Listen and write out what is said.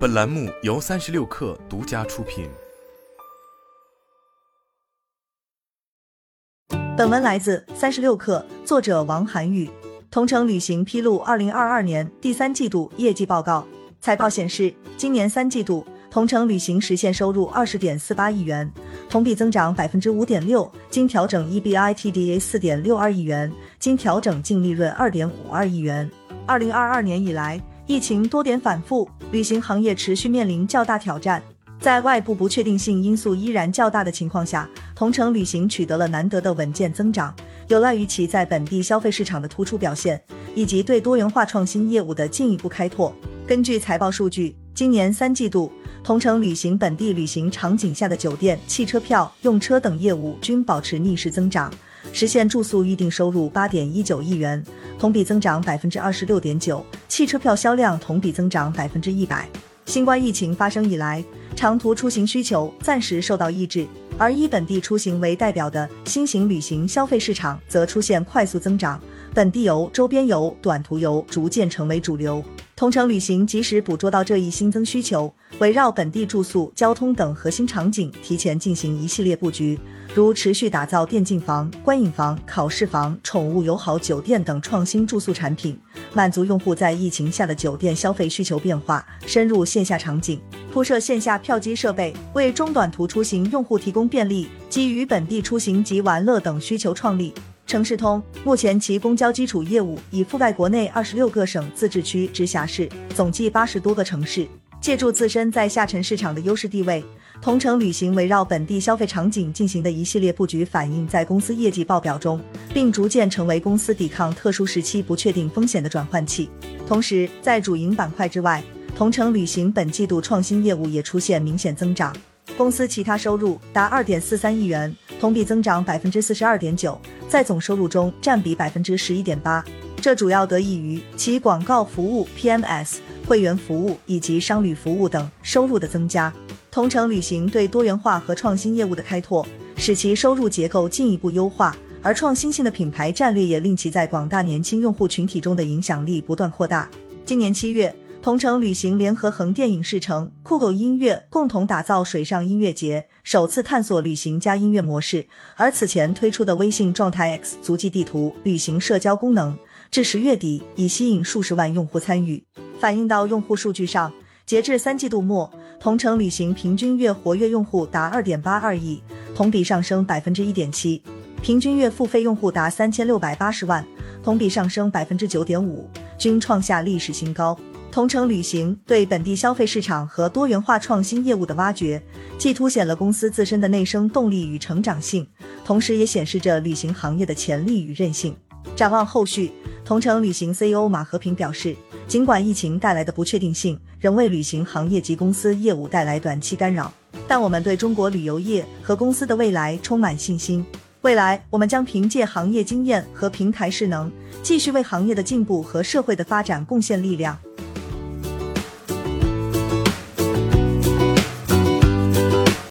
本栏目由三十六氪独家出品。本文来自三十六氪，作者王涵玉。同程旅行披露二零二二年第三季度业绩报告，财报显示，今年三季度同程旅行实现收入二十点四八亿元，同比增长百分之五点六，经调整 EBITDA 四点六二亿元，经调整净利润二点五二亿元。二零二二年以来。疫情多点反复，旅行行业持续面临较大挑战。在外部不确定性因素依然较大的情况下，同程旅行取得了难得的稳健增长，有赖于其在本地消费市场的突出表现，以及对多元化创新业务的进一步开拓。根据财报数据，今年三季度，同程旅行本地旅行场景下的酒店、汽车票、用车等业务均保持逆势增长。实现住宿预订收入八点一九亿元，同比增长百分之二十六点九；汽车票销量同比增长百分之一百。新冠疫情发生以来，长途出行需求暂时受到抑制，而以本地出行为代表的新型旅行消费市场则出现快速增长，本地游、周边游、短途游逐渐成为主流。同城旅行及时捕捉到这一新增需求，围绕本地住宿、交通等核心场景，提前进行一系列布局。如持续打造电竞房、观影房、考试房、宠物友好酒店等创新住宿产品，满足用户在疫情下的酒店消费需求变化；深入线下场景，铺设线下票机设备，为中短途出行用户提供便利；基于本地出行及玩乐等需求创立城市通。目前其公交基础业务已覆盖国内二十六个省、自治区、直辖市，总计八十多个城市。借助自身在下沉市场的优势地位。同程旅行围绕本地消费场景进行的一系列布局，反映在公司业绩报表中，并逐渐成为公司抵抗特殊时期不确定风险的转换器。同时，在主营板块之外，同程旅行本季度创新业务也出现明显增长。公司其他收入达二点四三亿元，同比增长百分之四十二点九，在总收入中占比百分之十一点八。这主要得益于其广告服务、PMS、会员服务以及商旅服务等收入的增加。同城旅行对多元化和创新业务的开拓，使其收入结构进一步优化，而创新性的品牌战略也令其在广大年轻用户群体中的影响力不断扩大。今年七月，同城旅行联合横店影视城、酷狗音乐共同打造水上音乐节，首次探索旅行加音乐模式。而此前推出的微信状态 X 足迹地图旅行社交功能，至十月底已吸引数十万用户参与。反映到用户数据上。截至三季度末，同程旅行平均月活跃用户达二点八二亿，同比上升百分之一点七；平均月付费用户达三千六百八十万，同比上升百分之九点五，均创下历史新高。同程旅行对本地消费市场和多元化创新业务的挖掘，既凸显了公司自身的内生动力与成长性，同时也显示着旅行行业的潜力与韧性。展望后续，同程旅行 CEO 马和平表示。尽管疫情带来的不确定性仍为旅行行业及公司业务带来短期干扰，但我们对中国旅游业和公司的未来充满信心。未来，我们将凭借行业经验和平台势能，继续为行业的进步和社会的发展贡献力量。